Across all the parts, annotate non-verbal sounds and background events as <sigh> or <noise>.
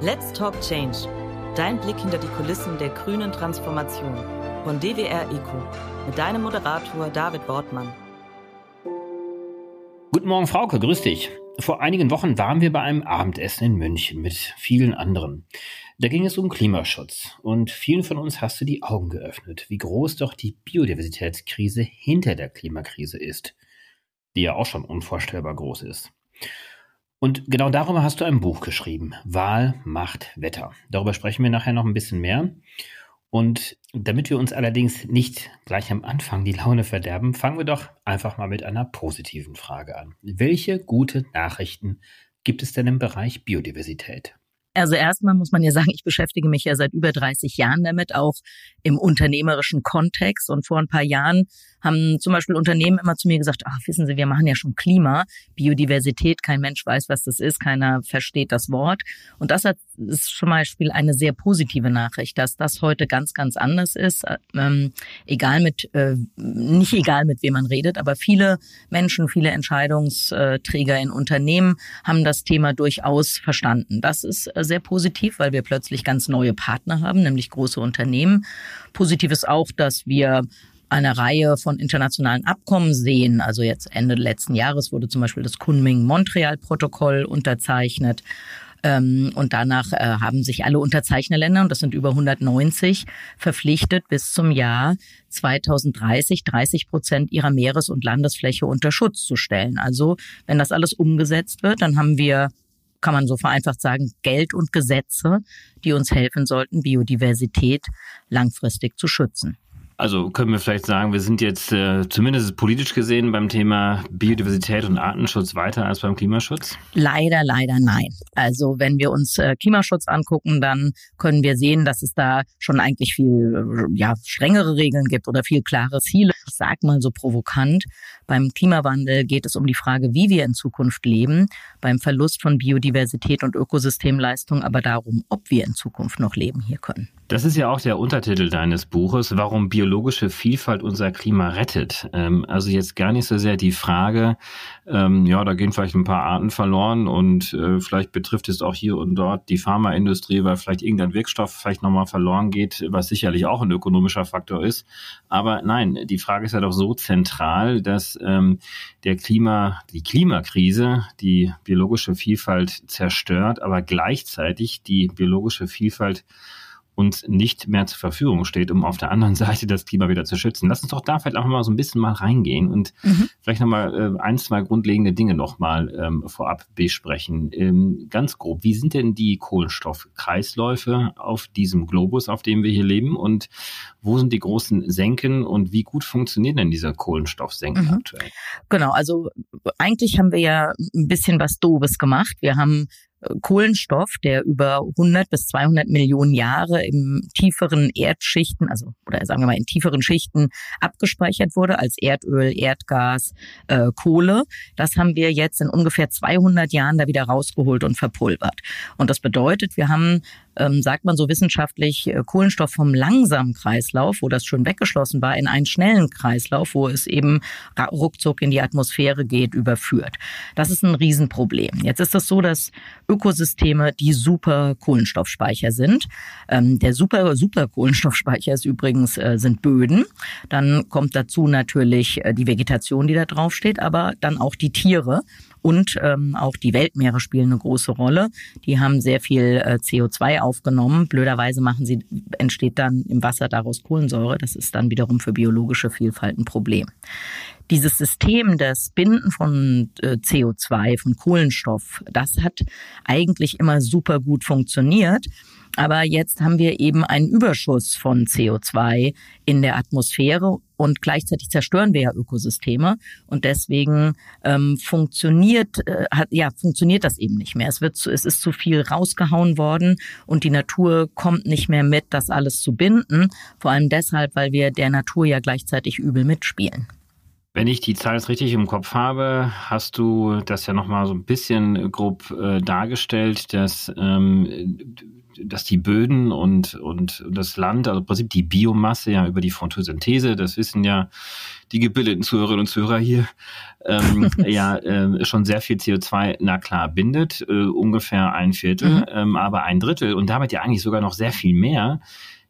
Let's Talk Change. Dein Blick hinter die Kulissen der grünen Transformation von DWR Eco mit deinem Moderator David Wortmann. Guten Morgen, Frauke, grüß dich. Vor einigen Wochen waren wir bei einem Abendessen in München mit vielen anderen. Da ging es um Klimaschutz und vielen von uns hast du die Augen geöffnet, wie groß doch die Biodiversitätskrise hinter der Klimakrise ist, die ja auch schon unvorstellbar groß ist. Und genau darüber hast du ein Buch geschrieben. Wahl macht Wetter. Darüber sprechen wir nachher noch ein bisschen mehr. Und damit wir uns allerdings nicht gleich am Anfang die Laune verderben, fangen wir doch einfach mal mit einer positiven Frage an. Welche gute Nachrichten gibt es denn im Bereich Biodiversität? Also erstmal muss man ja sagen, ich beschäftige mich ja seit über 30 Jahren damit, auch im unternehmerischen Kontext. Und vor ein paar Jahren haben zum Beispiel Unternehmen immer zu mir gesagt, ach, wissen Sie, wir machen ja schon Klima, Biodiversität, kein Mensch weiß, was das ist, keiner versteht das Wort. Und das hat, ist zum Beispiel eine sehr positive Nachricht, dass das heute ganz, ganz anders ist. Ähm, egal mit, äh, nicht egal mit wem man redet, aber viele Menschen, viele Entscheidungsträger in Unternehmen haben das Thema durchaus verstanden. Das ist äh, sehr positiv, weil wir plötzlich ganz neue Partner haben, nämlich große Unternehmen. Positiv ist auch, dass wir eine Reihe von internationalen Abkommen sehen. Also jetzt Ende letzten Jahres wurde zum Beispiel das Kunming-Montreal-Protokoll unterzeichnet. Ähm, und danach äh, haben sich alle Unterzeichnerländer, und das sind über 190, verpflichtet, bis zum Jahr 2030 30 Prozent ihrer Meeres- und Landesfläche unter Schutz zu stellen. Also wenn das alles umgesetzt wird, dann haben wir kann man so vereinfacht sagen, Geld und Gesetze, die uns helfen sollten, Biodiversität langfristig zu schützen. Also können wir vielleicht sagen, wir sind jetzt äh, zumindest politisch gesehen beim Thema Biodiversität und Artenschutz weiter als beim Klimaschutz? Leider, leider nein. Also wenn wir uns äh, Klimaschutz angucken, dann können wir sehen, dass es da schon eigentlich viel äh, ja, strengere Regeln gibt oder viel klare Ziele. Ich sag mal so provokant. Beim Klimawandel geht es um die Frage, wie wir in Zukunft leben. Beim Verlust von Biodiversität und Ökosystemleistung aber darum, ob wir in Zukunft noch leben hier können. Das ist ja auch der Untertitel deines Buches, warum biologische Vielfalt unser Klima rettet. Ähm, also jetzt gar nicht so sehr die Frage, ähm, ja, da gehen vielleicht ein paar Arten verloren und äh, vielleicht betrifft es auch hier und dort die Pharmaindustrie, weil vielleicht irgendein Wirkstoff vielleicht nochmal verloren geht, was sicherlich auch ein ökonomischer Faktor ist. Aber nein, die Frage ist ja doch so zentral, dass ähm, der Klima, die Klimakrise die biologische Vielfalt zerstört, aber gleichzeitig die biologische Vielfalt uns nicht mehr zur Verfügung steht, um auf der anderen <laughs> Seite das Klima wieder zu schützen. Lass uns doch da vielleicht auch mal so ein bisschen mal reingehen und mhm. vielleicht nochmal äh, ein, zwei grundlegende Dinge nochmal ähm, vorab besprechen. Ähm, ganz grob, wie sind denn die Kohlenstoffkreisläufe auf diesem Globus, auf dem wir hier leben und wo sind die großen Senken und wie gut funktionieren denn diese Kohlenstoffsenken mhm. aktuell? Genau, also eigentlich haben wir ja ein bisschen was Dobes gemacht. Wir haben Kohlenstoff, der über 100 bis 200 Millionen Jahre im tieferen Erdschichten, also oder sagen wir mal in tieferen Schichten abgespeichert wurde als Erdöl, Erdgas, äh, Kohle. Das haben wir jetzt in ungefähr 200 Jahren da wieder rausgeholt und verpulvert. Und das bedeutet, wir haben ähm, sagt man so wissenschaftlich, äh, Kohlenstoff vom langsamen Kreislauf, wo das schon weggeschlossen war, in einen schnellen Kreislauf, wo es eben ruckzuck in die Atmosphäre geht, überführt. Das ist ein Riesenproblem. Jetzt ist es so, dass Ökosysteme die super Kohlenstoffspeicher sind. Ähm, der super, super Kohlenstoffspeicher ist übrigens, äh, sind Böden. Dann kommt dazu natürlich äh, die Vegetation, die da drauf steht, aber dann auch die Tiere. Und ähm, auch die Weltmeere spielen eine große Rolle. Die haben sehr viel äh, CO2 aufgenommen. Blöderweise machen sie, entsteht dann im Wasser daraus Kohlensäure. Das ist dann wiederum für biologische Vielfalt ein Problem. Dieses System des Binden von äh, CO2, von Kohlenstoff, das hat eigentlich immer super gut funktioniert. Aber jetzt haben wir eben einen Überschuss von CO2 in der Atmosphäre und gleichzeitig zerstören wir ja Ökosysteme und deswegen ähm, funktioniert äh, hat, ja funktioniert das eben nicht mehr. Es wird zu, es ist zu viel rausgehauen worden und die Natur kommt nicht mehr mit, das alles zu binden. Vor allem deshalb, weil wir der Natur ja gleichzeitig übel mitspielen. Wenn ich die Zahl jetzt richtig im Kopf habe, hast du das ja nochmal so ein bisschen grob äh, dargestellt, dass ähm, dass die Böden und, und das Land, also im Prinzip die Biomasse ja über die Photosynthese, das wissen ja die gebildeten Zuhörerinnen und Zuhörer hier, ähm, <laughs> ja äh, schon sehr viel CO2, na klar, bindet, äh, ungefähr ein Viertel, mhm. ähm, aber ein Drittel und damit ja eigentlich sogar noch sehr viel mehr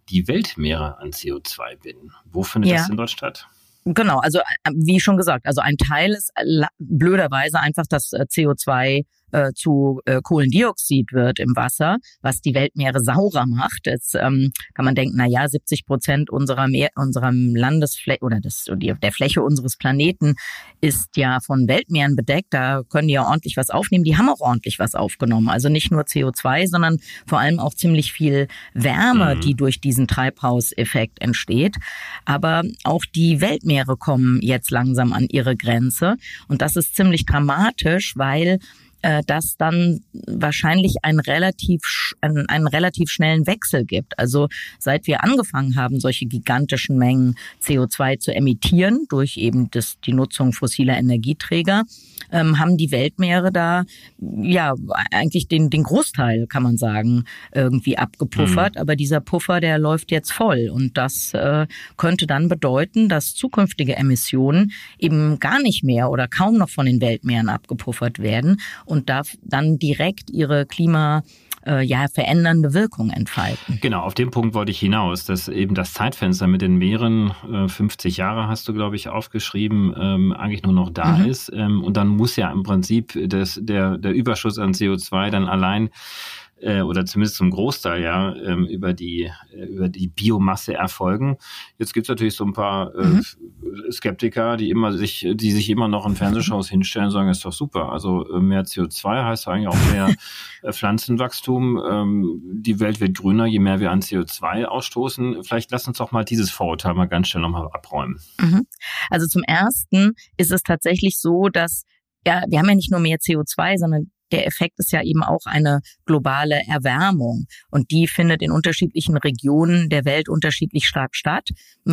die Weltmeere an CO2 binden. Wo findet ja. das denn dort statt? Genau, also äh, wie schon gesagt, also ein Teil ist blöderweise einfach das äh, CO2 äh, zu äh, Kohlendioxid wird im Wasser, was die Weltmeere saurer macht. Jetzt ähm, kann man denken, na ja, 70 Prozent unserer Meer, unserer Landesfläche oder des, der Fläche unseres Planeten ist ja von Weltmeeren bedeckt. Da können die ja ordentlich was aufnehmen. Die haben auch ordentlich was aufgenommen. Also nicht nur CO2, sondern vor allem auch ziemlich viel Wärme, mhm. die durch diesen Treibhauseffekt entsteht. Aber auch die Weltmeere kommen jetzt langsam an ihre Grenze. Und das ist ziemlich dramatisch, weil äh, dass dann wahrscheinlich ein relativ, einen, einen relativ schnellen Wechsel gibt. Also seit wir angefangen haben, solche gigantischen Mengen CO2 zu emittieren durch eben das, die Nutzung fossiler Energieträger, ähm, haben die Weltmeere da ja eigentlich den, den Großteil, kann man sagen, irgendwie abgepuffert. Mhm. Aber dieser Puffer, der läuft jetzt voll. Und das äh, könnte dann bedeuten, dass zukünftige Emissionen eben gar nicht mehr oder kaum noch von den Weltmeeren abgepuffert werden und darf dann direkt ihre Klima äh, ja verändernde Wirkung entfalten. Genau, auf den Punkt wollte ich hinaus, dass eben das Zeitfenster mit den Meeren, äh, 50 Jahre hast du, glaube ich, aufgeschrieben, ähm, eigentlich nur noch da mhm. ist. Ähm, und dann muss ja im Prinzip das, der, der Überschuss an CO2 dann allein äh, oder zumindest zum Großteil ja ähm, über die äh, über die Biomasse erfolgen. Jetzt gibt's natürlich so ein paar äh, mhm. Skeptiker, die immer sich, die sich immer noch in Fernsehshows hinstellen und sagen, ist doch super. Also äh, mehr CO2 heißt eigentlich auch mehr <laughs> äh, Pflanzenwachstum. Ähm, die Welt wird grüner, je mehr wir an CO2 ausstoßen. Vielleicht lass uns doch mal dieses Vorurteil mal ganz schnell nochmal abräumen. Mhm. Also zum ersten ist es tatsächlich so, dass ja, wir haben ja nicht nur mehr CO2, sondern der Effekt ist ja eben auch eine globale Erwärmung und die findet in unterschiedlichen Regionen der Welt unterschiedlich stark statt.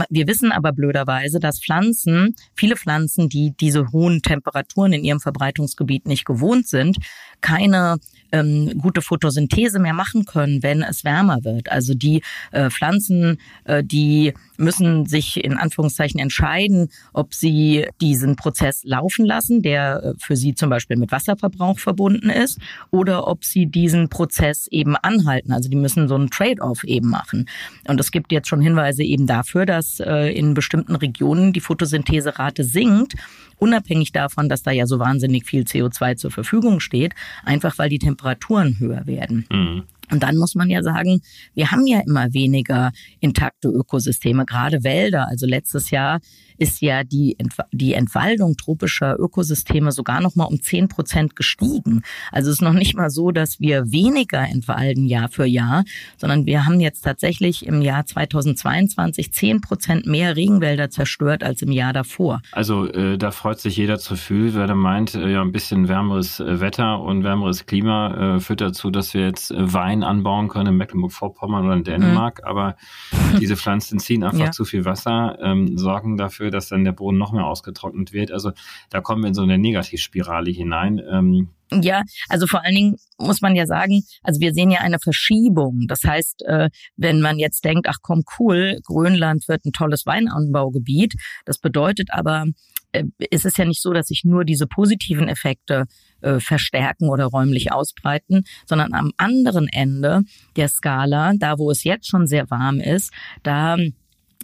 Wir wissen aber blöderweise, dass Pflanzen, viele Pflanzen, die diese hohen Temperaturen in ihrem Verbreitungsgebiet nicht gewohnt sind, keine ähm, gute Photosynthese mehr machen können, wenn es wärmer wird. Also die äh, Pflanzen, äh, die müssen sich in Anführungszeichen entscheiden, ob sie diesen Prozess laufen lassen, der äh, für sie zum Beispiel mit Wasserverbrauch verbunden ist, oder ob sie diesen Prozess eben anhalten. Also die müssen so einen Trade-off eben machen. Und es gibt jetzt schon Hinweise eben dafür, dass äh, in bestimmten Regionen die Photosyntheserate sinkt unabhängig davon, dass da ja so wahnsinnig viel CO2 zur Verfügung steht, einfach weil die Temperaturen höher werden. Mhm. Und dann muss man ja sagen, wir haben ja immer weniger intakte Ökosysteme, gerade Wälder. Also letztes Jahr ist ja die, die Entwaldung tropischer Ökosysteme sogar noch mal um zehn Prozent gestiegen. Also es ist noch nicht mal so, dass wir weniger entwalden Jahr für Jahr, sondern wir haben jetzt tatsächlich im Jahr 2022 zehn Prozent mehr Regenwälder zerstört als im Jahr davor. Also äh, da freut sich jeder zu viel, wer da meint, äh, ja ein bisschen wärmeres äh, Wetter und wärmeres Klima äh, führt dazu, dass wir jetzt äh, Wein anbauen können in Mecklenburg-Vorpommern oder in Dänemark, mhm. aber <laughs> diese Pflanzen ziehen einfach ja. zu viel Wasser, ähm, sorgen dafür, dafür, dass dann der Boden noch mehr ausgetrocknet wird. Also da kommen wir in so eine Negativspirale hinein. Ähm, ja, also vor allen Dingen muss man ja sagen, also wir sehen ja eine Verschiebung. Das heißt, äh, wenn man jetzt denkt, ach komm, cool, Grönland wird ein tolles Weinanbaugebiet, das bedeutet aber, äh, es ist ja nicht so, dass sich nur diese positiven Effekte äh, verstärken oder räumlich ausbreiten, sondern am anderen Ende der Skala, da wo es jetzt schon sehr warm ist, da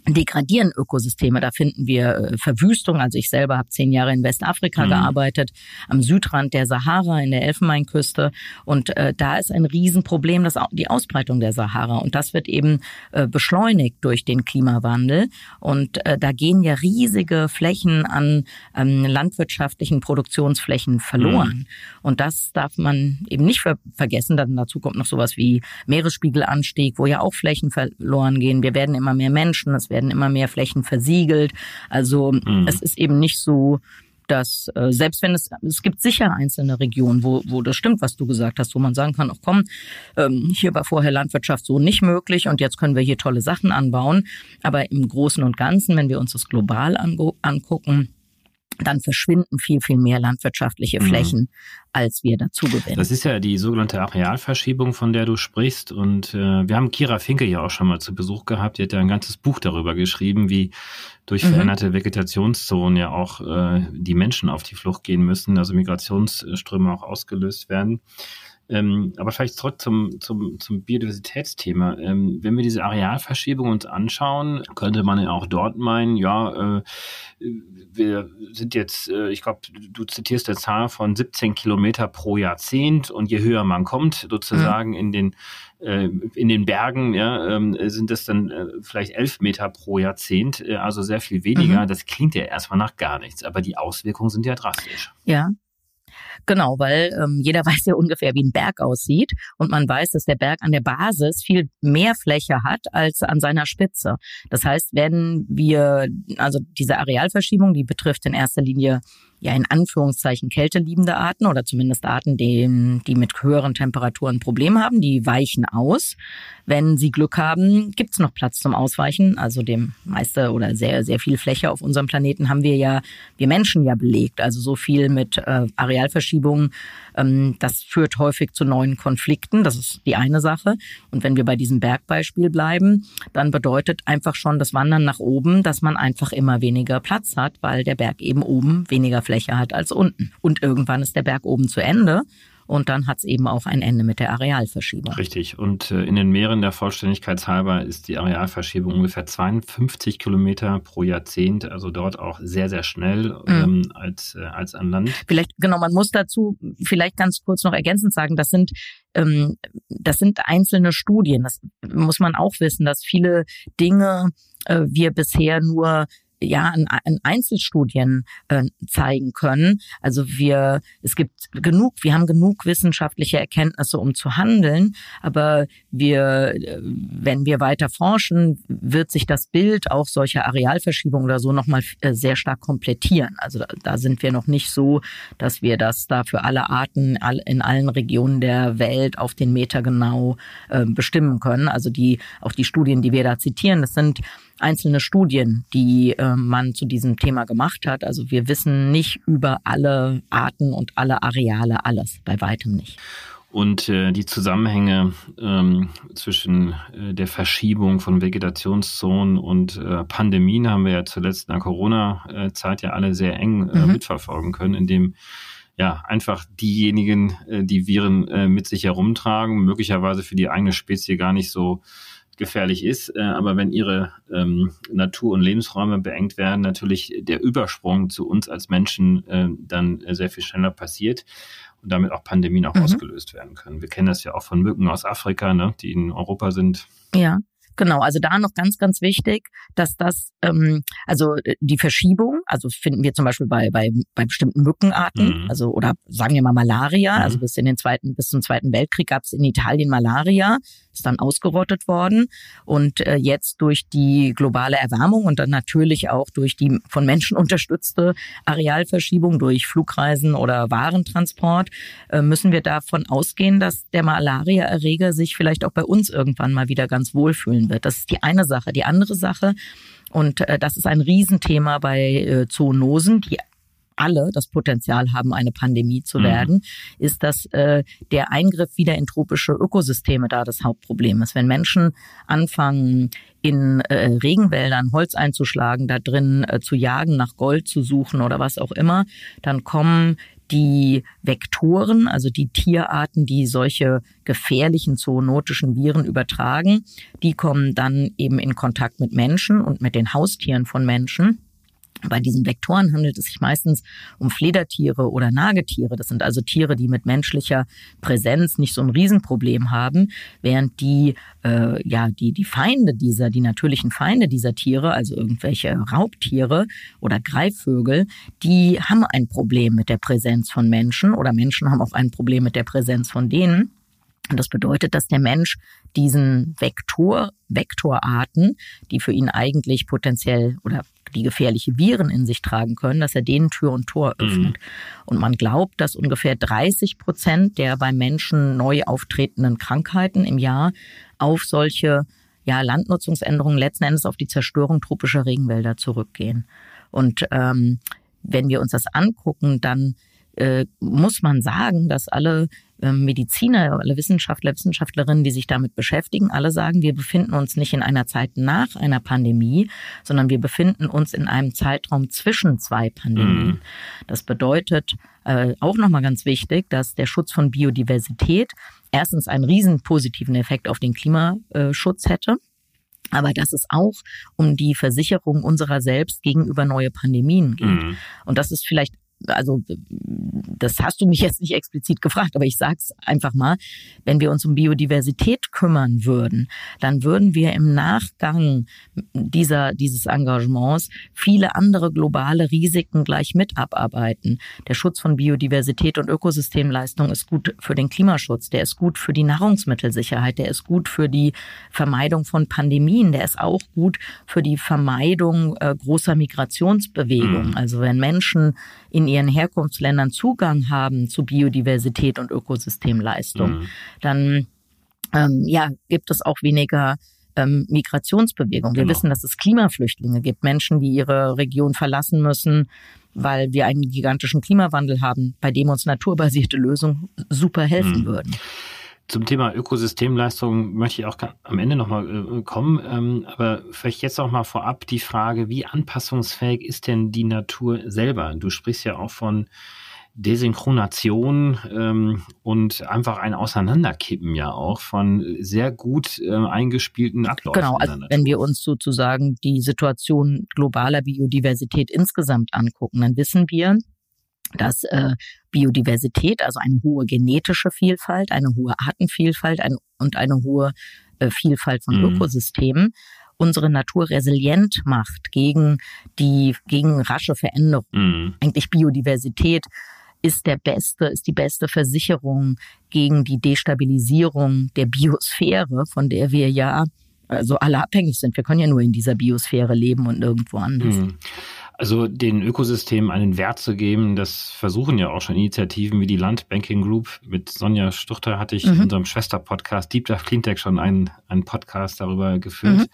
degradieren Ökosysteme. Da finden wir äh, Verwüstung. Also ich selber habe zehn Jahre in Westafrika mhm. gearbeitet, am Südrand der Sahara, in der Elfenbeinküste. Und äh, da ist ein Riesenproblem, das, die Ausbreitung der Sahara. Und das wird eben äh, beschleunigt durch den Klimawandel. Und äh, da gehen ja riesige Flächen an ähm, landwirtschaftlichen Produktionsflächen verloren. Mhm. Und das darf man eben nicht ver vergessen. Dann dazu kommt noch sowas wie Meeresspiegelanstieg, wo ja auch Flächen verloren gehen. Wir werden immer mehr Menschen. Es werden immer mehr Flächen versiegelt. Also mhm. es ist eben nicht so, dass äh, selbst wenn es es gibt sicher einzelne Regionen, wo wo das stimmt, was du gesagt hast, wo man sagen kann, ach komm, ähm, hier war vorher Landwirtschaft so nicht möglich und jetzt können wir hier tolle Sachen anbauen. Aber im Großen und Ganzen, wenn wir uns das global angucken, dann verschwinden viel, viel mehr landwirtschaftliche mhm. Flächen, mhm. als wir dazu gewinnen. Das ist ja die sogenannte Arealverschiebung, von der du sprichst. Und äh, wir haben Kira Finke ja auch schon mal zu Besuch gehabt. Die hat ja ein ganzes Buch darüber geschrieben, wie durch mhm. veränderte mhm. Vegetationszonen ja auch äh, die Menschen auf die Flucht gehen müssen, also Migrationsströme auch ausgelöst werden. Ähm, aber vielleicht zurück zum, zum, zum Biodiversitätsthema. Ähm, wenn wir diese Arealverschiebung uns anschauen, könnte man ja auch dort meinen, ja, äh, wir sind jetzt, äh, ich glaube, du zitierst eine Zahl von 17 Kilometer pro Jahrzehnt und je höher man kommt, sozusagen mhm. in den äh, in den Bergen ja, ähm, sind es dann äh, vielleicht elf Meter pro Jahrzehnt, äh, also sehr viel weniger. Mhm. Das klingt ja erstmal nach gar nichts, aber die Auswirkungen sind ja drastisch. Ja, Genau, weil ähm, jeder <laughs> weiß ja ungefähr, wie ein Berg aussieht und man weiß, dass der Berg an der Basis viel mehr Fläche hat als an seiner Spitze. Das heißt, wenn wir, also diese Arealverschiebung, die betrifft in erster Linie ja in Anführungszeichen kälteliebende Arten oder zumindest Arten, die, die mit höheren Temperaturen Probleme haben, die weichen aus. Wenn sie Glück haben, gibt's noch Platz zum Ausweichen. Also dem meiste oder sehr, sehr viel Fläche auf unserem Planeten haben wir ja, wir Menschen ja belegt. Also so viel mit äh, Arealverschiebungen. Ähm, das führt häufig zu neuen Konflikten. Das ist die eine Sache. Und wenn wir bei diesem Bergbeispiel bleiben, dann bedeutet einfach schon das Wandern nach oben, dass man einfach immer weniger Platz hat, weil der Berg eben oben weniger Fläche hat als unten. Und irgendwann ist der Berg oben zu Ende und dann hat es eben auch ein Ende mit der Arealverschiebung. Richtig. Und äh, in den Meeren der Vollständigkeit halber ist die Arealverschiebung ungefähr 52 Kilometer pro Jahrzehnt, also dort auch sehr, sehr schnell mhm. ähm, als, äh, als an Land. Vielleicht, genau, man muss dazu vielleicht ganz kurz noch ergänzend sagen, das sind ähm, das sind einzelne Studien. Das muss man auch wissen, dass viele Dinge äh, wir bisher nur ja in, in Einzelstudien äh, zeigen können. Also wir, es gibt genug, wir haben genug wissenschaftliche Erkenntnisse, um zu handeln, aber wir, äh, wenn wir weiter forschen, wird sich das Bild auch solcher Arealverschiebungen oder so nochmal äh, sehr stark komplettieren. Also da, da sind wir noch nicht so, dass wir das da für alle Arten in allen Regionen der Welt auf den Meter genau äh, bestimmen können. Also die, auch die Studien, die wir da zitieren, das sind einzelne Studien, die äh, man zu diesem Thema gemacht hat. Also wir wissen nicht über alle Arten und alle Areale alles, bei weitem nicht. Und äh, die Zusammenhänge ähm, zwischen äh, der Verschiebung von Vegetationszonen und äh, Pandemien haben wir ja zuletzt in der Corona-Zeit ja alle sehr eng äh, mhm. mitverfolgen können, indem ja einfach diejenigen, äh, die Viren äh, mit sich herumtragen, möglicherweise für die eigene Spezie gar nicht so gefährlich ist. Äh, aber wenn ihre ähm, Natur- und Lebensräume beengt werden, natürlich der Übersprung zu uns als Menschen äh, dann sehr viel schneller passiert und damit auch Pandemien auch mhm. ausgelöst werden können. Wir kennen das ja auch von Mücken aus Afrika, ne, die in Europa sind. Ja. Genau, also da noch ganz, ganz wichtig, dass das, ähm, also äh, die Verschiebung, also finden wir zum Beispiel bei, bei, bei bestimmten Mückenarten, mhm. also oder sagen wir mal Malaria, mhm. also bis in den zweiten, bis zum Zweiten Weltkrieg gab es in Italien Malaria, ist dann ausgerottet worden. Und äh, jetzt durch die globale Erwärmung und dann natürlich auch durch die von Menschen unterstützte Arealverschiebung durch Flugreisen oder Warentransport, äh, müssen wir davon ausgehen, dass der Malaria-Erreger sich vielleicht auch bei uns irgendwann mal wieder ganz wohlfühlen behandeln wird. Das ist die eine Sache. Die andere Sache, und äh, das ist ein Riesenthema bei äh, Zoonosen, die alle das Potenzial haben, eine Pandemie zu mhm. werden, ist, dass äh, der Eingriff wieder in tropische Ökosysteme da das Hauptproblem ist. Wenn Menschen anfangen, in äh, Regenwäldern Holz einzuschlagen, da drin äh, zu jagen, nach Gold zu suchen oder was auch immer, dann kommen die Vektoren, also die Tierarten, die solche gefährlichen zoonotischen Viren übertragen, die kommen dann eben in Kontakt mit Menschen und mit den Haustieren von Menschen. Bei diesen Vektoren handelt es sich meistens um Fledertiere oder Nagetiere. Das sind also Tiere, die mit menschlicher Präsenz nicht so ein Riesenproblem haben, während die äh, ja die die Feinde dieser, die natürlichen Feinde dieser Tiere, also irgendwelche Raubtiere oder Greifvögel, die haben ein Problem mit der Präsenz von Menschen oder Menschen haben auch ein Problem mit der Präsenz von denen. Und das bedeutet, dass der Mensch diesen Vektor, Vektorarten, die für ihn eigentlich potenziell oder die gefährliche Viren in sich tragen können, dass er denen Tür und Tor mhm. öffnet. Mhm. Und man glaubt, dass ungefähr 30 Prozent der bei Menschen neu auftretenden Krankheiten im Jahr auf solche ja, Landnutzungsänderungen letzten Endes auf die Zerstörung tropischer Regenwälder zurückgehen. Und ähm, wenn wir uns das angucken, dann äh, muss man sagen, dass alle äh, Mediziner, alle Wissenschaftler, Wissenschaftlerinnen, die sich damit beschäftigen, alle sagen, wir befinden uns nicht in einer Zeit nach einer Pandemie, sondern wir befinden uns in einem Zeitraum zwischen zwei Pandemien. Mhm. Das bedeutet äh, auch nochmal ganz wichtig, dass der Schutz von Biodiversität erstens einen riesen positiven Effekt auf den Klimaschutz hätte aber dass es auch um die Versicherung unserer selbst gegenüber neue Pandemien geht. Mhm. Und das ist vielleicht also das hast du mich jetzt nicht explizit gefragt, aber ich sag's einfach mal, wenn wir uns um Biodiversität kümmern würden, dann würden wir im Nachgang dieser dieses Engagements viele andere globale Risiken gleich mit abarbeiten. Der Schutz von Biodiversität und Ökosystemleistung ist gut für den Klimaschutz, der ist gut für die Nahrungsmittelsicherheit, der ist gut für die Vermeidung von Pandemien, der ist auch gut für die Vermeidung äh, großer Migrationsbewegungen. Mhm. Also wenn Menschen in ihren Herkunftsländern Zugang haben zu Biodiversität und Ökosystemleistung, mhm. dann ähm, ja, gibt es auch weniger ähm, Migrationsbewegung. Wir genau. wissen, dass es Klimaflüchtlinge gibt, Menschen, die ihre Region verlassen müssen, weil wir einen gigantischen Klimawandel haben, bei dem uns naturbasierte Lösungen super helfen mhm. würden. Zum Thema Ökosystemleistung möchte ich auch am Ende nochmal äh, kommen, ähm, aber vielleicht jetzt auch mal vorab die Frage, wie anpassungsfähig ist denn die Natur selber? Du sprichst ja auch von Desynchronation ähm, und einfach ein Auseinanderkippen ja auch von sehr gut äh, eingespielten Abläufen. Genau, also wenn wir uns sozusagen die Situation globaler Biodiversität insgesamt angucken, dann wissen wir, dass äh, Biodiversität, also eine hohe genetische Vielfalt, eine hohe Artenvielfalt ein, und eine hohe äh, Vielfalt von mhm. Ökosystemen unsere Natur resilient macht gegen die gegen rasche Veränderungen. Mhm. Eigentlich Biodiversität ist der beste, ist die beste Versicherung gegen die Destabilisierung der Biosphäre, von der wir ja also alle abhängig sind. Wir können ja nur in dieser Biosphäre leben und nirgendwo anders. Mhm. Also den Ökosystemen einen Wert zu geben, das versuchen ja auch schon Initiativen wie die Landbanking Group. Mit Sonja Stuchter hatte ich mhm. in unserem Schwesterpodcast Deep Dive Cleantech schon einen, einen Podcast darüber geführt.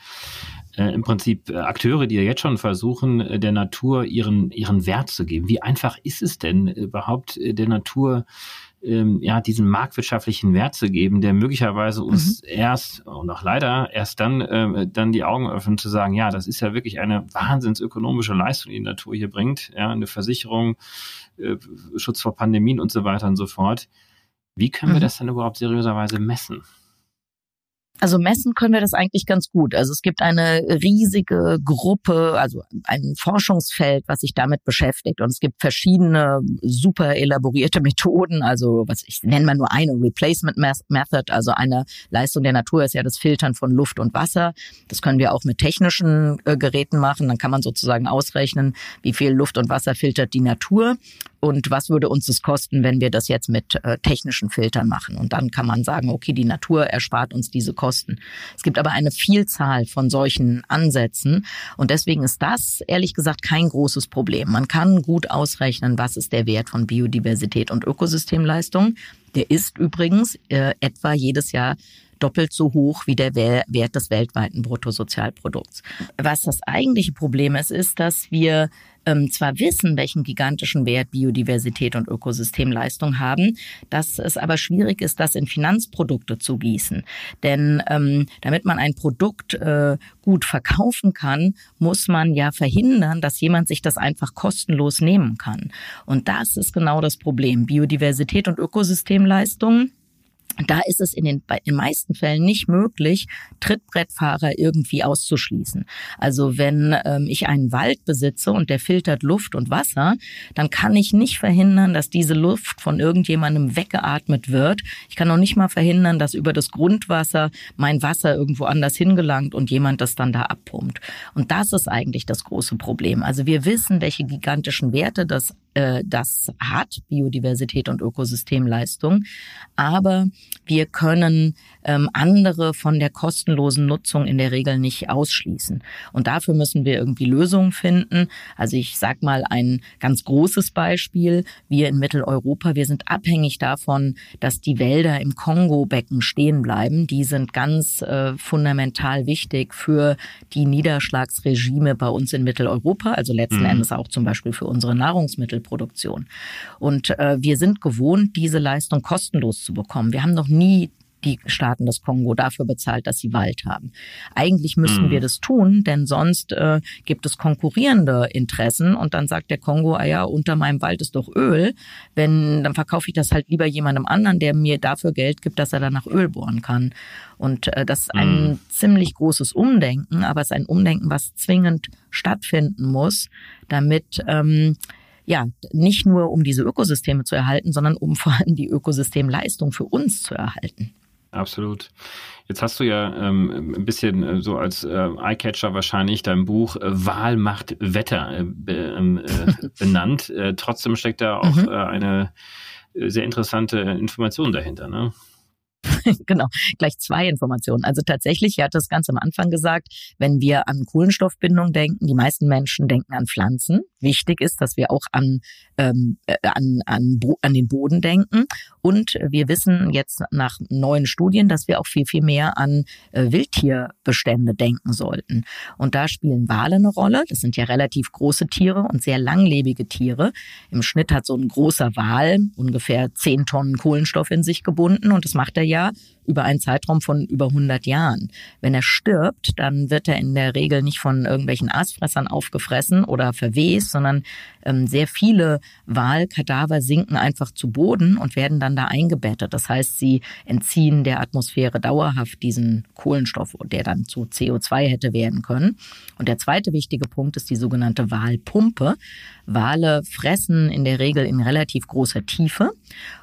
Mhm. Äh, Im Prinzip äh, Akteure, die ja jetzt schon versuchen, äh, der Natur ihren, ihren Wert zu geben. Wie einfach ist es denn überhaupt äh, der Natur ähm, ja, diesen marktwirtschaftlichen Wert zu geben, der möglicherweise uns mhm. erst und auch leider erst dann, äh, dann die Augen öffnen zu sagen, ja, das ist ja wirklich eine wahnsinnsökonomische Leistung, die die Natur hier bringt, ja, eine Versicherung, äh, Schutz vor Pandemien und so weiter und so fort. Wie können mhm. wir das denn überhaupt seriöserweise messen? Also messen können wir das eigentlich ganz gut. Also es gibt eine riesige Gruppe, also ein Forschungsfeld, was sich damit beschäftigt. Und es gibt verschiedene super elaborierte <laughs> Methoden. Also was ich nenne mal nur eine Replacement Method, also eine Leistung der Natur ist ja das Filtern von Luft und Wasser. Das können wir auch mit technischen äh, Geräten machen. Dann kann man sozusagen ausrechnen, wie viel Luft und Wasser filtert die Natur und was würde uns das kosten, wenn wir das jetzt mit äh, technischen Filtern machen. Und dann kann man sagen, okay, die Natur erspart uns diese Kosten. Es gibt aber eine Vielzahl von solchen Ansätzen und deswegen ist das ehrlich gesagt kein großes Problem. Man kann gut ausrechnen, was ist der Wert von Biodiversität und Ökosystemleistung. Der ist übrigens äh, etwa jedes Jahr doppelt so hoch wie der Wert des weltweiten Bruttosozialprodukts. Was das eigentliche Problem ist, ist, dass wir ähm, zwar wissen, welchen gigantischen Wert Biodiversität und Ökosystemleistung haben, dass es aber schwierig ist, das in Finanzprodukte zu gießen. Denn ähm, damit man ein Produkt äh, gut verkaufen kann, muss man ja verhindern, dass jemand sich das einfach kostenlos nehmen kann. Und das ist genau das Problem. Biodiversität und Ökosystemleistung da ist es in den, in meisten Fällen nicht möglich, Trittbrettfahrer irgendwie auszuschließen. Also wenn ähm, ich einen Wald besitze und der filtert Luft und Wasser, dann kann ich nicht verhindern, dass diese Luft von irgendjemandem weggeatmet wird. Ich kann auch nicht mal verhindern, dass über das Grundwasser mein Wasser irgendwo anders hingelangt und jemand das dann da abpumpt. Und das ist eigentlich das große Problem. Also wir wissen, welche gigantischen Werte das äh, das hat, Biodiversität und Ökosystemleistung. Aber wir können ähm, andere von der kostenlosen Nutzung in der Regel nicht ausschließen. Und dafür müssen wir irgendwie Lösungen finden. Also ich sag mal ein ganz großes Beispiel. Wir in Mitteleuropa, wir sind abhängig davon, dass die Wälder im Kongo-Becken stehen bleiben. Die sind ganz äh, fundamental wichtig für die Niederschlagsregime bei uns in Mitteleuropa, also letzten mhm. Endes auch zum Beispiel für unsere Nahrungsmittelproduktion. Und äh, wir sind gewohnt, diese Leistung kostenlos zu bekommen. Wir haben noch nie die Staaten des Kongo dafür bezahlt, dass sie Wald haben. Eigentlich müssen mhm. wir das tun, denn sonst äh, gibt es konkurrierende Interessen und dann sagt der Kongo, ah ja, unter meinem Wald ist doch Öl. Wenn, dann verkaufe ich das halt lieber jemandem anderen, der mir dafür Geld gibt, dass er dann nach Öl bohren kann. Und äh, das ist ein mhm. ziemlich großes Umdenken, aber es ist ein Umdenken, was zwingend stattfinden muss, damit ähm, ja, nicht nur um diese Ökosysteme zu erhalten, sondern um vor allem die Ökosystemleistung für uns zu erhalten. Absolut. Jetzt hast du ja ähm, ein bisschen äh, so als äh, Eyecatcher wahrscheinlich dein Buch äh, Wahl macht Wetter äh, ähm, äh, <laughs> benannt. Äh, trotzdem steckt da auch mhm. eine sehr interessante Information dahinter. Ne? <laughs> genau, gleich zwei Informationen. Also tatsächlich, er hat das ganz am Anfang gesagt, wenn wir an Kohlenstoffbindung denken, die meisten Menschen denken an Pflanzen. Wichtig ist, dass wir auch an, ähm, äh, an, an, an den Boden denken. Und wir wissen jetzt nach neuen Studien, dass wir auch viel, viel mehr an äh, Wildtierbestände denken sollten. Und da spielen Wale eine Rolle. Das sind ja relativ große Tiere und sehr langlebige Tiere. Im Schnitt hat so ein großer Wal ungefähr zehn Tonnen Kohlenstoff in sich gebunden und das macht er ja über einen Zeitraum von über 100 Jahren. Wenn er stirbt, dann wird er in der Regel nicht von irgendwelchen Aasfressern aufgefressen oder verwest, sondern ähm, sehr viele Walkadaver sinken einfach zu Boden und werden dann da eingebettet. Das heißt, sie entziehen der Atmosphäre dauerhaft diesen Kohlenstoff, der dann zu CO2 hätte werden können. Und der zweite wichtige Punkt ist die sogenannte Walpumpe. Wale fressen in der Regel in relativ großer Tiefe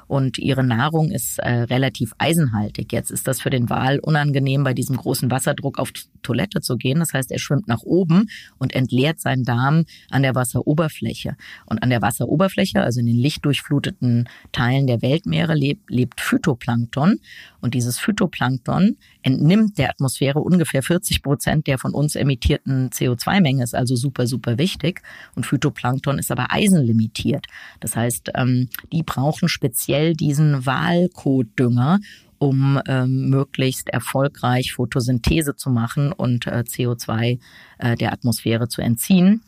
und ihre Nahrung ist äh, relativ eisenhaltig. Jetzt ist das für den Wal unangenehm, bei diesem großen Wasserdruck auf Toilette zu gehen. Das heißt, er schwimmt nach oben und entleert seinen Darm an der Wasseroberfläche. Und an der Wasseroberfläche, also in den lichtdurchfluteten Teilen der Weltmeere, lebt, lebt Phytoplankton. Und dieses Phytoplankton entnimmt der Atmosphäre ungefähr 40 Prozent der von uns emittierten CO2-Menge, ist also super, super wichtig. Und Phytoplankton ist aber eisenlimitiert. Das heißt, ähm, die brauchen speziell diesen Wahlkotdünger, um ähm, möglichst erfolgreich Photosynthese zu machen und äh, CO2 äh, der Atmosphäre zu entziehen.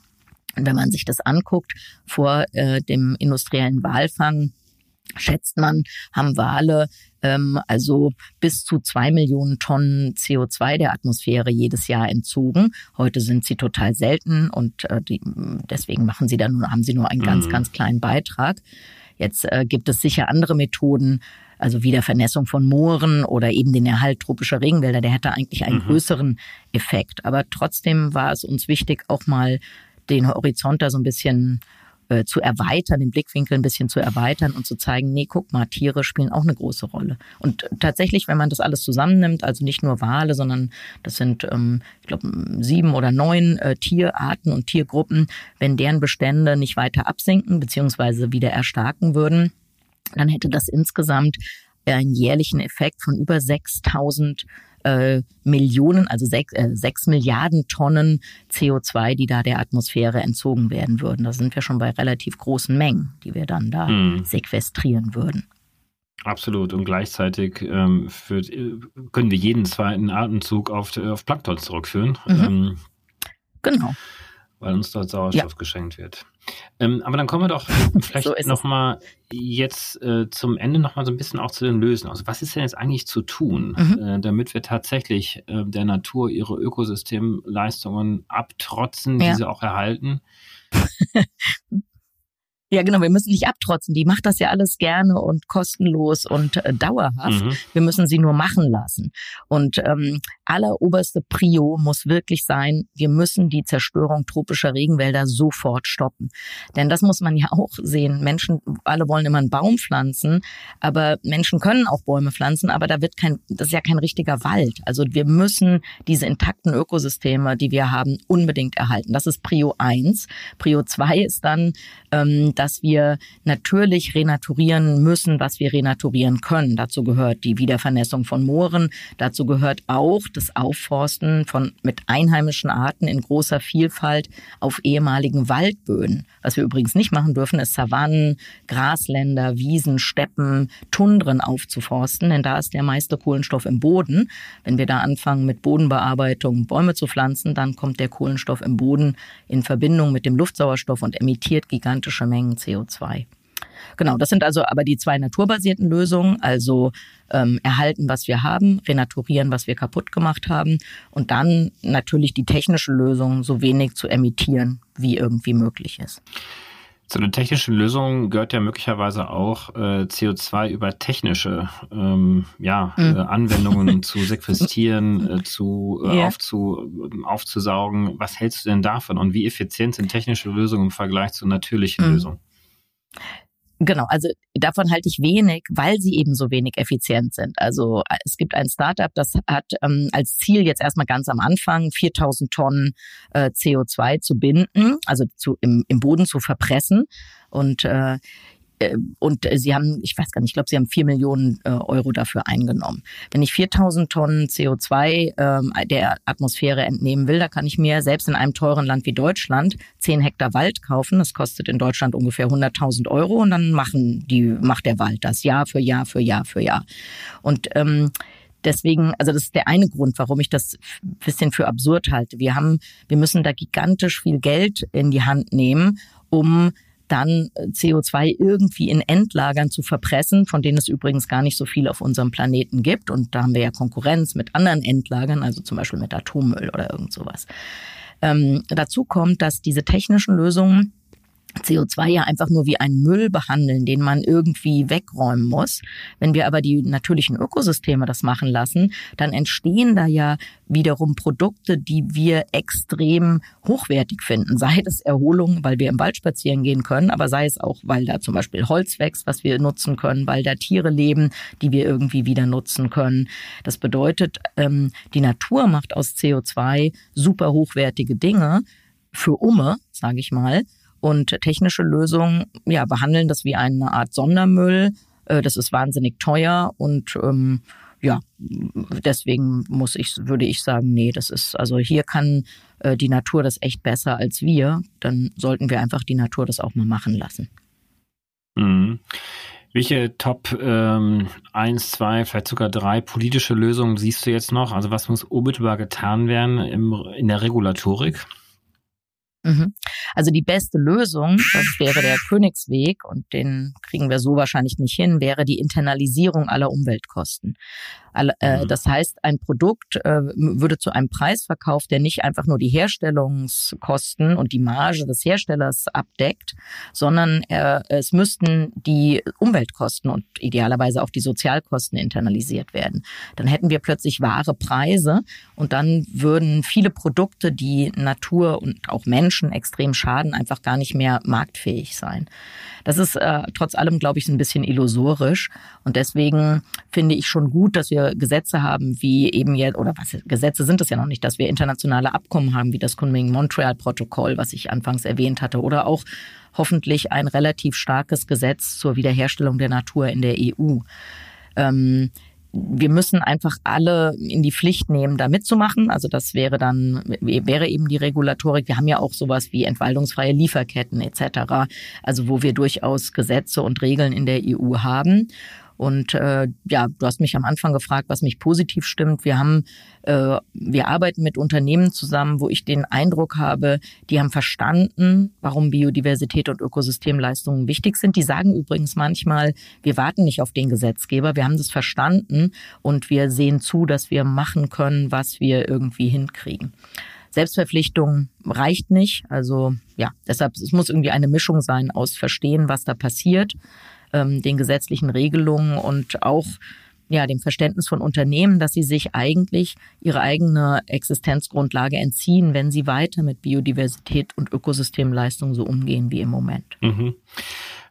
Und wenn man sich das anguckt, vor äh, dem industriellen Walfang schätzt man, haben Wale ähm, also bis zu zwei Millionen Tonnen CO2 der Atmosphäre jedes Jahr entzogen. Heute sind sie total selten und äh, die, deswegen machen sie dann haben sie nur einen ganz, mhm. ganz kleinen Beitrag. Jetzt äh, gibt es sicher andere Methoden, also wie der Vernässung von Mooren oder eben den Erhalt tropischer Regenwälder, der hätte eigentlich einen mhm. größeren Effekt. Aber trotzdem war es uns wichtig, auch mal den Horizont da so ein bisschen äh, zu erweitern, den Blickwinkel ein bisschen zu erweitern und zu zeigen, nee, guck mal, Tiere spielen auch eine große Rolle. Und tatsächlich, wenn man das alles zusammennimmt, also nicht nur Wale, sondern das sind, ähm, ich glaube, sieben oder neun äh, Tierarten und Tiergruppen, wenn deren Bestände nicht weiter absinken beziehungsweise wieder erstarken würden, dann hätte das insgesamt einen jährlichen Effekt von über 6000 äh, Millionen, also sechs, äh, sechs Milliarden Tonnen CO2, die da der Atmosphäre entzogen werden würden. Da sind wir schon bei relativ großen Mengen, die wir dann da mhm. sequestrieren würden. Absolut. Und gleichzeitig ähm, für, können wir jeden zweiten Atemzug auf, auf Plankton zurückführen. Mhm. Ähm, genau weil uns dort Sauerstoff ja. geschenkt wird. Ähm, aber dann kommen wir doch <laughs> vielleicht so nochmal jetzt äh, zum Ende nochmal so ein bisschen auch zu den Lösungen. Also was ist denn jetzt eigentlich zu tun, mhm. äh, damit wir tatsächlich äh, der Natur ihre Ökosystemleistungen abtrotzen, ja. die sie auch erhalten? <laughs> Ja, genau, wir müssen nicht abtrotzen. Die macht das ja alles gerne und kostenlos und äh, dauerhaft. Mhm. Wir müssen sie nur machen lassen. Und ähm, alleroberste Prio muss wirklich sein, wir müssen die Zerstörung tropischer Regenwälder sofort stoppen. Denn das muss man ja <laughs> auch sehen. Menschen, alle wollen immer einen Baum pflanzen, aber Menschen können auch Bäume pflanzen, aber da wird kein, das ist ja kein richtiger Wald. Also wir müssen diese intakten Ökosysteme, die wir haben, unbedingt erhalten. Das ist Prio eins. Prio zwei ist dann, ähm, dass wir natürlich renaturieren müssen, was wir renaturieren können. Dazu gehört die Wiedervernässung von Mooren, dazu gehört auch das Aufforsten von mit einheimischen Arten in großer Vielfalt auf ehemaligen Waldböden. Was wir übrigens nicht machen dürfen, ist Savannen, Grasländer, Wiesen, Steppen, Tundren aufzuforsten, denn da ist der meiste Kohlenstoff im Boden. Wenn wir da anfangen mit Bodenbearbeitung Bäume zu pflanzen, dann kommt der Kohlenstoff im Boden in Verbindung mit dem Luftsauerstoff und emittiert gigantische Mengen CO2. Genau, das sind also aber die zwei naturbasierten Lösungen, also ähm, erhalten, was wir haben, renaturieren, was wir kaputt gemacht haben und dann natürlich die technische Lösung, so wenig zu emittieren, wie irgendwie möglich ist. Zu einer technischen Lösung gehört ja möglicherweise auch äh, CO2 über technische ähm, ja, mhm. äh, Anwendungen zu sequestrieren, äh, zu äh, yeah. aufzu, aufzusaugen. Was hältst du denn davon und wie effizient sind technische Lösungen im Vergleich zu natürlichen mhm. Lösungen? Genau, also davon halte ich wenig, weil sie eben so wenig effizient sind. Also es gibt ein Startup, das hat ähm, als Ziel jetzt erstmal ganz am Anfang 4000 Tonnen äh, CO2 zu binden, also zu, im, im Boden zu verpressen. Und äh, äh, und sie haben, ich weiß gar nicht, ich glaube, sie haben vier Millionen äh, Euro dafür eingenommen. Wenn ich 4000 Tonnen CO2 ähm, der Atmosphäre entnehmen will, da kann ich mir selbst in einem teuren Land wie Deutschland 10 Hektar Wald kaufen. Das kostet in Deutschland ungefähr 100.000 Euro und dann machen die, macht der Wald das Jahr für Jahr für Jahr für Jahr. Und ähm, Deswegen, also das ist der eine Grund, warum ich das bisschen für absurd halte. Wir haben, wir müssen da gigantisch viel Geld in die Hand nehmen, um dann äh, CO2 irgendwie in Endlagern zu verpressen, von denen es übrigens gar nicht so viel auf unserem Planeten gibt. Und da haben wir ja Konkurrenz mit anderen Endlagern, also zum Beispiel mit Atommüll oder irgend sowas. Ähm, dazu kommt, dass diese technischen Lösungen CO2 ja einfach nur wie einen Müll behandeln, den man irgendwie wegräumen muss. Wenn wir aber die natürlichen Ökosysteme das machen lassen, dann entstehen da ja wiederum Produkte, die wir extrem hochwertig finden. Sei es Erholung, weil wir im Wald spazieren gehen können, aber sei es auch, weil da zum Beispiel Holz wächst, was wir nutzen können, weil da Tiere leben, die wir irgendwie wieder nutzen können. Das bedeutet, ähm, die Natur macht aus CO2 super hochwertige Dinge für Umme, sage ich mal. Und technische Lösungen ja, behandeln das wie eine Art Sondermüll. Äh, das ist wahnsinnig teuer und ähm, ja, deswegen muss ich, würde ich sagen, nee, das ist, also hier kann äh, die Natur das echt besser als wir. Dann sollten wir einfach die Natur das auch mal machen lassen. Mhm. Welche Top ähm, 1, 2, vielleicht sogar drei politische Lösungen siehst du jetzt noch? Also was muss unmittelbar getan werden im, in der Regulatorik? Mhm. Also die beste Lösung, das wäre der Königsweg und den kriegen wir so wahrscheinlich nicht hin, wäre die Internalisierung aller Umweltkosten. Äh, mhm. Das heißt, ein Produkt äh, würde zu einem Preis verkauft, der nicht einfach nur die Herstellungskosten und die Marge des Herstellers abdeckt, sondern es müssten die Umweltkosten und idealerweise auch die Sozialkosten internalisiert werden. Dann hätten wir plötzlich wahre Preise und dann würden viele Produkte, die Natur und auch Menschen extrem schaden, einfach gar nicht mehr marktfähig sein. Das ist äh, trotz allem, glaube ich, ein bisschen illusorisch. Und deswegen finde ich schon gut, dass wir Gesetze haben, wie eben jetzt, oder was Gesetze sind es ja noch nicht, dass wir internationale Abkommen haben, wie das Kunming-Montreal-Protokoll, was ich anfangs erwähnt hatte, oder auch hoffentlich ein relativ starkes Gesetz zur Wiederherstellung der Natur in der EU. Ähm, wir müssen einfach alle in die Pflicht nehmen, da mitzumachen. Also das wäre dann, wäre eben die Regulatorik. Wir haben ja auch sowas wie entwaldungsfreie Lieferketten etc. Also wo wir durchaus Gesetze und Regeln in der EU haben. Und äh, ja, du hast mich am Anfang gefragt, was mich positiv stimmt. Wir haben, äh, wir arbeiten mit Unternehmen zusammen, wo ich den Eindruck habe, die haben verstanden, warum Biodiversität und Ökosystemleistungen wichtig sind. Die sagen übrigens manchmal, wir warten nicht auf den Gesetzgeber, wir haben das verstanden und wir sehen zu, dass wir machen können, was wir irgendwie hinkriegen. Selbstverpflichtung reicht nicht. Also ja, deshalb es muss irgendwie eine Mischung sein aus Verstehen, was da passiert, ähm, den gesetzlichen Regelungen und auch ja, dem Verständnis von Unternehmen, dass sie sich eigentlich ihre eigene Existenzgrundlage entziehen, wenn sie weiter mit Biodiversität und Ökosystemleistung so umgehen wie im Moment. Mhm.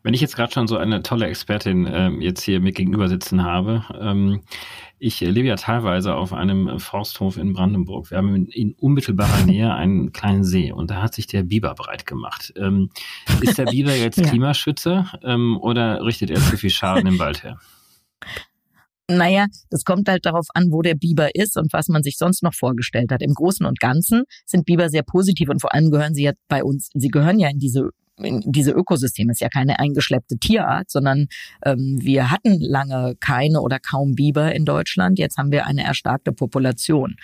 Wenn ich jetzt gerade schon so eine tolle Expertin äh, jetzt hier mir gegenüber sitzen habe, ähm, ich lebe ja teilweise auf einem Forsthof in Brandenburg. Wir haben in, in unmittelbarer <laughs> Nähe einen kleinen See und da hat sich der Biber breit gemacht. Ähm, ist der Biber <laughs> jetzt ja. Klimaschützer ähm, oder richtet er zu viel Schaden im Wald her? Naja, das kommt halt darauf an, wo der Biber ist und was man sich sonst noch vorgestellt hat. Im Großen und Ganzen sind Biber sehr positiv und vor allem gehören sie ja bei uns, sie gehören ja in diese diese Ökosysteme ist ja keine eingeschleppte Tierart, sondern ähm, wir hatten lange keine oder kaum Biber in Deutschland. Jetzt haben wir eine erstarkte Population.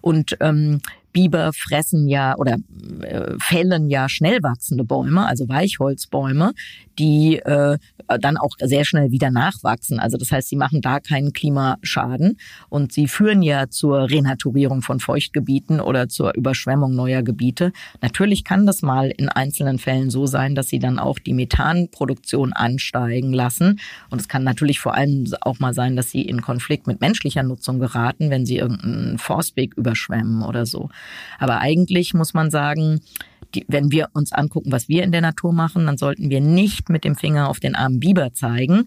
Und ähm, Biber fressen ja oder äh, fällen ja schnell wachsende Bäume, also Weichholzbäume, die äh, dann auch sehr schnell wieder nachwachsen. Also das heißt, sie machen da keinen Klimaschaden und sie führen ja zur Renaturierung von Feuchtgebieten oder zur Überschwemmung neuer Gebiete. Natürlich kann das mal in einzelnen Fällen so sein, dass sie dann auch die Methanproduktion ansteigen lassen. Und es kann natürlich vor allem auch mal sein, dass sie in Konflikt mit menschlicher Nutzung geraten, wenn sie irgendeinen Forstweg überschwemmen oder so. Aber eigentlich muss man sagen, die, wenn wir uns angucken, was wir in der Natur machen, dann sollten wir nicht mit dem Finger auf den armen Biber zeigen.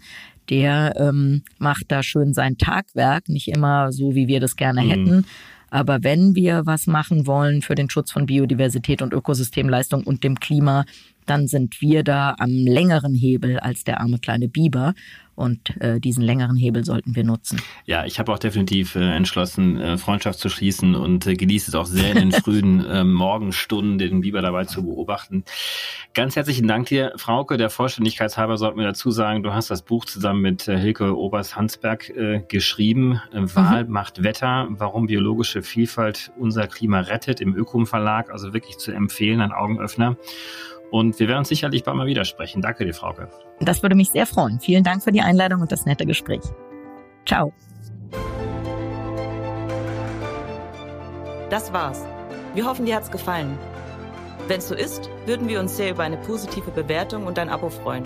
Der ähm, macht da schön sein Tagwerk, nicht immer so, wie wir das gerne mhm. hätten. Aber wenn wir was machen wollen für den Schutz von Biodiversität und Ökosystemleistung und dem Klima, dann sind wir da am längeren Hebel als der arme kleine Biber. Und äh, diesen längeren Hebel sollten wir nutzen. Ja, ich habe auch definitiv äh, entschlossen, äh, Freundschaft zu schließen und äh, genieße es auch sehr in den frühen <laughs> äh, Morgenstunden, den Biber dabei zu beobachten. Ganz herzlichen Dank dir, Frauke. Der Vollständigkeitshalber sollten wir dazu sagen, du hast das Buch zusammen mit äh, Hilke Oberst-Hansberg äh, geschrieben. Äh, Wahl mhm. macht Wetter, warum biologische Vielfalt unser Klima rettet im Ökom Verlag. Also wirklich zu empfehlen, ein Augenöffner. Und wir werden uns sicherlich bald mal wieder sprechen. Danke dir, Frauke. Das würde mich sehr freuen. Vielen Dank für die Einladung und das nette Gespräch. Ciao. Das war's. Wir hoffen, dir hat's gefallen. Wenn es so ist, würden wir uns sehr über eine positive Bewertung und ein Abo freuen.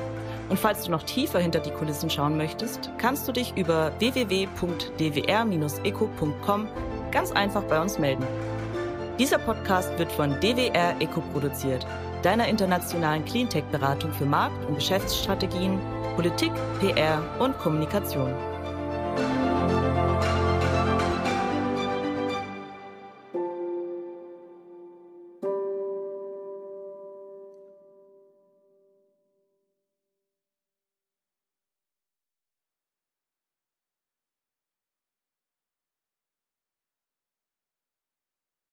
Und falls du noch tiefer hinter die Kulissen schauen möchtest, kannst du dich über www.dwr-eco.com ganz einfach bei uns melden. Dieser Podcast wird von DWR Eco produziert deiner internationalen Cleantech-Beratung für Markt- und Geschäftsstrategien, Politik, PR und Kommunikation.